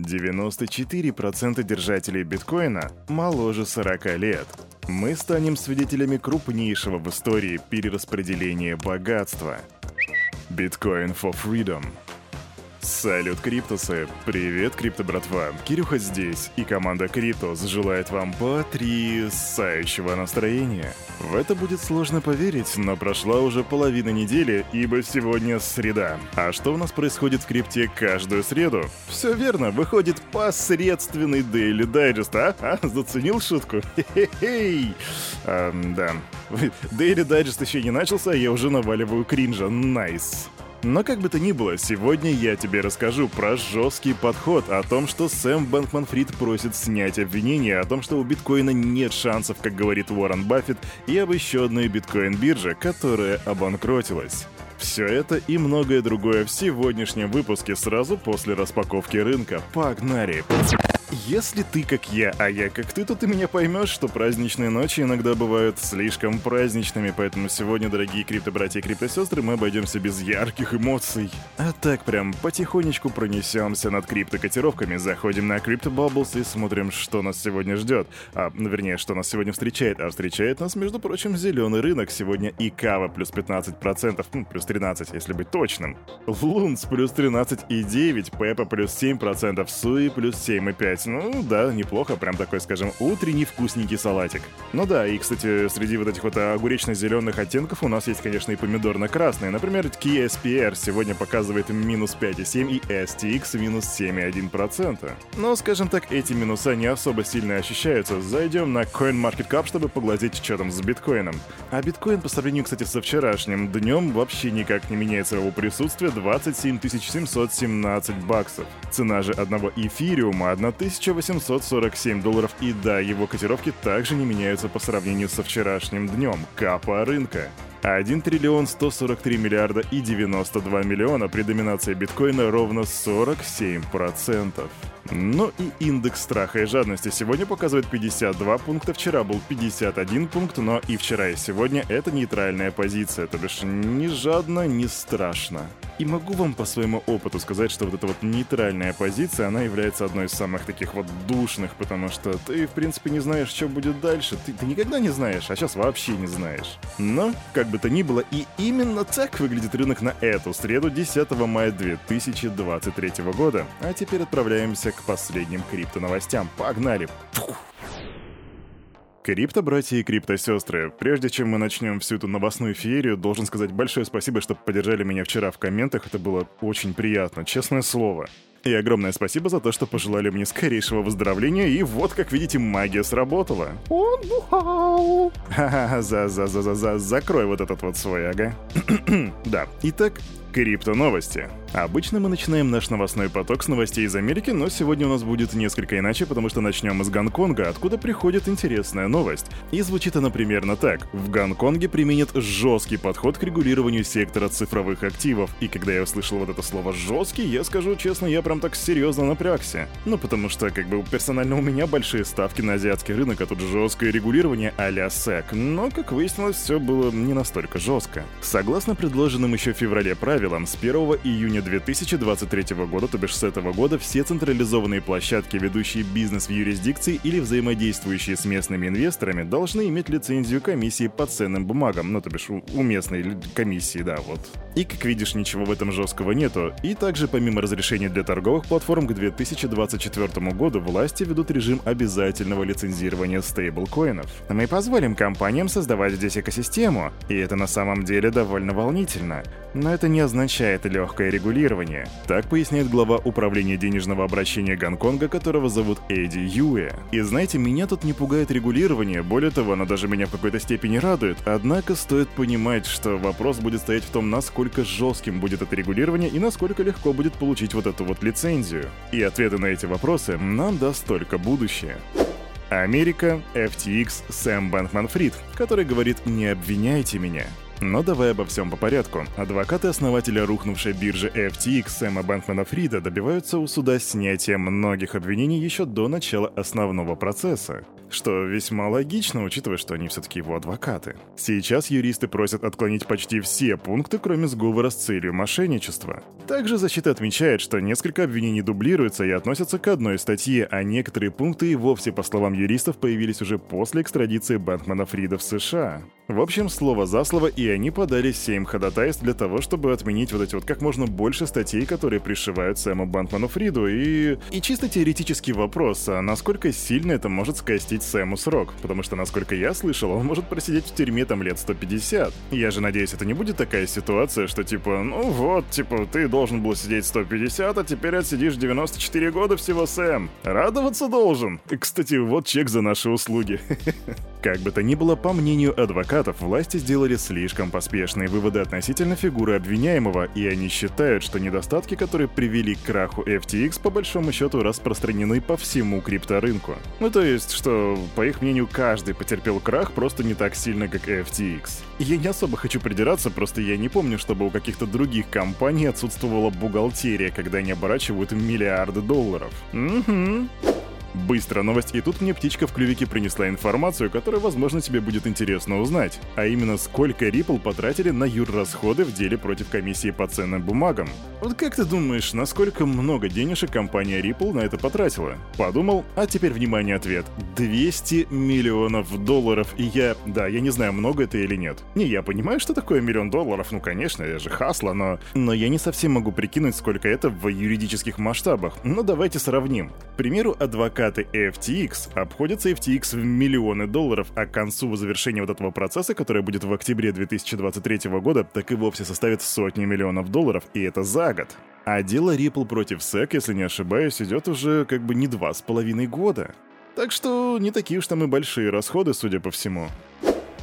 94% держателей биткоина моложе 40 лет. Мы станем свидетелями крупнейшего в истории перераспределения богатства. Bitcoin for Freedom – Салют, Криптусы! Привет, Крипто братва! Кирюха здесь, и команда Криптус желает вам потрясающего настроения. В это будет сложно поверить, но прошла уже половина недели, ибо сегодня среда. А что у нас происходит в крипте каждую среду? Все верно, выходит посредственный Daily Digest, а? а? Заценил шутку? Хе-хе-хей! А, да. Daily Digest еще не начался, а я уже наваливаю кринжа. Nice. Но как бы то ни было, сегодня я тебе расскажу про жесткий подход, о том, что Сэм Бэнкман-Фрид просит снять обвинения, о том, что у биткоина нет шансов, как говорит Уоррен Баффет, и об еще одной биткоин-бирже, которая обанкротилась. Все это и многое другое в сегодняшнем выпуске сразу после распаковки рынка. Погнали! Если ты как я, а я как ты, то ты меня поймешь, что праздничные ночи иногда бывают слишком праздничными, поэтому сегодня, дорогие крипто-братья и крипто-сестры, мы обойдемся без ярких эмоций. А так прям потихонечку пронесемся над крипто-котировками, заходим на Crypto Bubbles и смотрим, что нас сегодня ждет. А, вернее, что нас сегодня встречает. А встречает нас, между прочим, зеленый рынок. Сегодня и Кава плюс 15%, ну, плюс 13, если быть точным. Лунс плюс 13,9, Пепа плюс 7%, Суи плюс 7,5 сказать, ну да, неплохо, прям такой, скажем, утренний вкусненький салатик. Ну да, и, кстати, среди вот этих вот огуречно-зеленых оттенков у нас есть, конечно, и помидорно-красные. Например, Kia SPR сегодня показывает минус 5,7 и STX минус 7,1%. Но, скажем так, эти минуса не особо сильно ощущаются. Зайдем на CoinMarketCap, чтобы поглазеть, что там с биткоином. А биткоин по сравнению, кстати, со вчерашним днем вообще никак не меняется его присутствие 27 717 баксов. Цена же одного эфириума 1000 1847 долларов, и да, его котировки также не меняются по сравнению со вчерашним днем. Капа рынка. 1 триллион 143 миллиарда и 92 миллиона при доминации биткоина ровно 47%. Ну и индекс страха и жадности сегодня показывает 52 пункта, вчера был 51 пункт, но и вчера и сегодня это нейтральная позиция, то бишь ни жадно, ни страшно. И могу вам по своему опыту сказать, что вот эта вот нейтральная позиция, она является одной из самых таких вот душных, потому что ты, в принципе, не знаешь, что будет дальше. Ты, ты никогда не знаешь, а сейчас вообще не знаешь. Но, как бы то ни было, и именно так выглядит рынок на эту среду 10 мая 2023 года. А теперь отправляемся к последним крипто-новостям. Погнали! Фух. Крипто-братья и крипто-сестры, прежде чем мы начнем всю эту новостную феерию, должен сказать большое спасибо, что поддержали меня вчера в комментах, это было очень приятно, честное слово. И огромное спасибо за то, что пожелали мне скорейшего выздоровления, и вот, как видите, магия сработала. Он бухал. За-за-за-за-за, закрой вот этот вот свой, ага. да, итак, крипто новости. Обычно мы начинаем наш новостной поток с новостей из Америки, но сегодня у нас будет несколько иначе, потому что начнем с Гонконга, откуда приходит интересная новость. И звучит она примерно так. В Гонконге применят жесткий подход к регулированию сектора цифровых активов. И когда я услышал вот это слово «жесткий», я скажу честно, я прям так серьезно напрягся. Ну, потому что, как бы, персонально у меня большие ставки на азиатский рынок, а тут жесткое регулирование а-ля SEC. Но, как выяснилось, все было не настолько жестко. Согласно предложенным еще в феврале правилам, с 1 июня июня 2023 года, то бишь с этого года, все централизованные площадки, ведущие бизнес в юрисдикции или взаимодействующие с местными инвесторами, должны иметь лицензию комиссии по ценным бумагам, ну то бишь у, местной комиссии, да, вот. И, как видишь, ничего в этом жесткого нету. И также, помимо разрешения для торговых платформ, к 2024 году власти ведут режим обязательного лицензирования стейблкоинов. Мы позволим компаниям создавать здесь экосистему, и это на самом деле довольно волнительно. Но это не означает легкое регулирование. Так поясняет глава управления денежного обращения Гонконга, которого зовут Эдди Юэ. И знаете, меня тут не пугает регулирование, более того, оно даже меня в какой-то степени радует. Однако стоит понимать, что вопрос будет стоять в том, насколько жестким будет это регулирование и насколько легко будет получить вот эту вот лицензию. И ответы на эти вопросы нам даст только будущее. Америка, FTX, Сэм Бэнкман-Фрид, который говорит «не обвиняйте меня». Но давай обо всем по порядку. Адвокаты основателя рухнувшей биржи FTX Сэма Бэнкмана Фрида добиваются у суда снятия многих обвинений еще до начала основного процесса. Что весьма логично, учитывая, что они все-таки его адвокаты. Сейчас юристы просят отклонить почти все пункты, кроме сговора с целью мошенничества. Также защита отмечает, что несколько обвинений дублируются и относятся к одной статье, а некоторые пункты и вовсе, по словам юристов, появились уже после экстрадиции Бэнкмана Фрида в США. В общем, слово за слово, и они подали 7 ходатайств для того, чтобы отменить вот эти вот как можно больше статей, которые пришивают Сэму Бэнкману Фриду, и... И чисто теоретический вопрос, а насколько сильно это может скостить Сэму срок? Потому что, насколько я слышал, он может просидеть в тюрьме там лет 150. Я же надеюсь, это не будет такая ситуация, что типа, ну вот, типа, ты должен был сидеть 150, а теперь отсидишь 94 года всего, Сэм. Радоваться должен. Кстати, вот чек за наши услуги. Как бы то ни было, по мнению адвокатов, власти сделали слишком поспешные выводы относительно фигуры обвиняемого, и они считают, что недостатки, которые привели к краху FTX, по большому счету распространены по всему крипторынку. Ну то есть, что, по их мнению, каждый потерпел крах просто не так сильно, как FTX. Я не особо хочу придираться, просто я не помню, чтобы у каких-то других компаний отсутствовала бухгалтерия, когда они оборачивают миллиарды долларов. Угу. Быстрая новость, и тут мне птичка в клювике принесла информацию, которая, возможно, тебе будет интересно узнать. А именно, сколько Ripple потратили на юррасходы в деле против комиссии по ценным бумагам. Вот как ты думаешь, насколько много денежек компания Ripple на это потратила? Подумал, а теперь, внимание, ответ. 200 миллионов долларов, и я... Да, я не знаю, много это или нет. Не, я понимаю, что такое миллион долларов, ну, конечно, я же хасла, но... Но я не совсем могу прикинуть, сколько это в юридических масштабах. Ну, давайте сравним. К примеру, адвокат адвокаты FTX обходятся FTX в миллионы долларов, а к концу завершения вот этого процесса, который будет в октябре 2023 года, так и вовсе составит сотни миллионов долларов, и это за год. А дело Ripple против SEC, если не ошибаюсь, идет уже как бы не два с половиной года. Так что не такие уж там и большие расходы, судя по всему.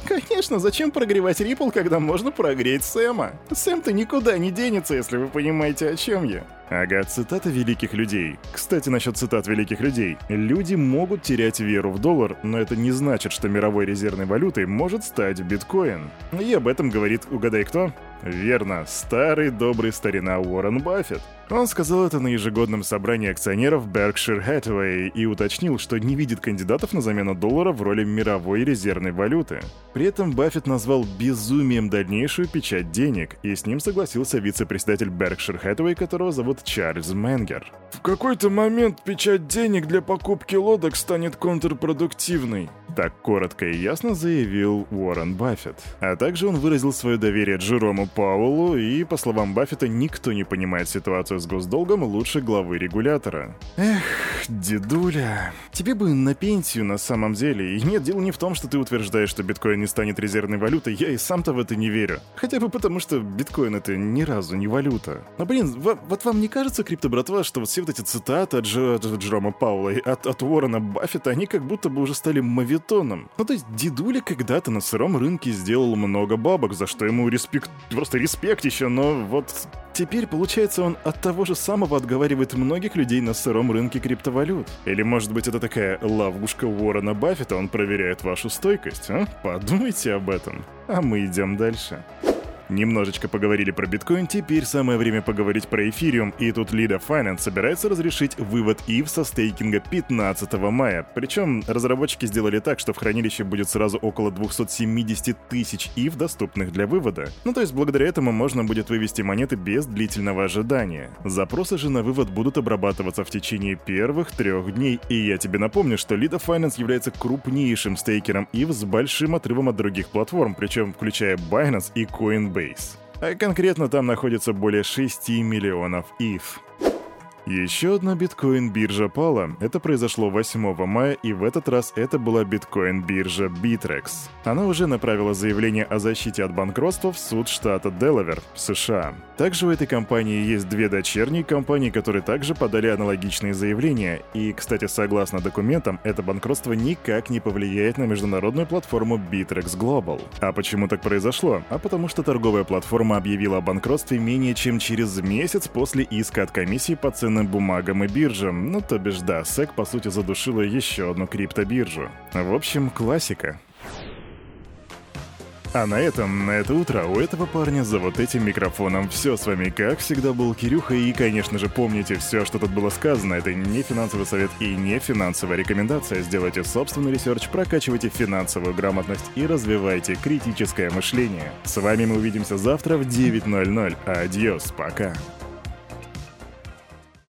Конечно, зачем прогревать Ripple, когда можно прогреть Сэма? Сэм-то никуда не денется, если вы понимаете, о чем я. Ага, цитата великих людей. Кстати, насчет цитат великих людей. Люди могут терять веру в доллар, но это не значит, что мировой резервной валютой может стать биткоин. И об этом говорит, угадай кто? Верно, старый добрый старина Уоррен Баффет. Он сказал это на ежегодном собрании акционеров Berkshire Hathaway и уточнил, что не видит кандидатов на замену доллара в роли мировой резервной валюты. При этом Баффет назвал безумием дальнейшую печать денег, и с ним согласился вице-председатель Berkshire Hathaway, которого зовут Чарльз Менгер. В какой-то момент печать денег для покупки лодок станет контрпродуктивной. Так коротко и ясно заявил Уоррен Баффет. А также он выразил свое доверие Джерому Пауэллу, и, по словам Баффета, никто не понимает ситуацию с госдолгом лучше главы регулятора. Эх, дедуля, тебе бы на пенсию на самом деле. И нет, дело не в том, что ты утверждаешь, что биткоин не станет резервной валютой, я и сам-то в это не верю. Хотя бы потому, что биткоин это ни разу не валюта. Но блин, вот вам не кажется, крипто-братва, что вот все вот эти цитаты от, Дж от Джерома Пауэлла и от, от Уоррена Баффета, они как будто бы уже стали мавитоном. Ну то есть дедуля когда-то на сыром рынке сделал много бабок, за что ему респект просто респект еще, но вот теперь, получается, он от того же самого отговаривает многих людей на сыром рынке криптовалют. Или, может быть, это такая ловушка Уоррена Баффета, он проверяет вашу стойкость, а? Подумайте об этом. А мы идем дальше. Немножечко поговорили про биткоин, теперь самое время поговорить про эфириум, и тут Lida Finance собирается разрешить вывод ETH со стейкинга 15 мая. Причем разработчики сделали так, что в хранилище будет сразу около 270 тысяч ETH, доступных для вывода. Ну то есть благодаря этому можно будет вывести монеты без длительного ожидания. Запросы же на вывод будут обрабатываться в течение первых трех дней, и я тебе напомню, что Lida Finance является крупнейшим стейкером ETH с большим отрывом от других платформ, причем включая Binance и Coinbase. Coinbase. А конкретно там находится более 6 миллионов ETH. Еще одна биткоин-биржа пала. Это произошло 8 мая, и в этот раз это была биткоин-биржа Bitrex. Она уже направила заявление о защите от банкротства в суд штата Делавер, США. Также у этой компании есть две дочерние компании, которые также подали аналогичные заявления. И, кстати, согласно документам, это банкротство никак не повлияет на международную платформу Bitrex Global. А почему так произошло? А потому что торговая платформа объявила о банкротстве менее чем через месяц после иска от комиссии по ценным ценным бумагам и биржам. Ну, то бишь, да, SEC, по сути, задушила еще одну криптобиржу. В общем, классика. А на этом, на это утро у этого парня за вот этим микрофоном все с вами, как всегда, был Кирюха. И, конечно же, помните, все, что тут было сказано, это не финансовый совет и не финансовая рекомендация. Сделайте собственный research, прокачивайте финансовую грамотность и развивайте критическое мышление. С вами мы увидимся завтра в 9.00. Adiós, пока.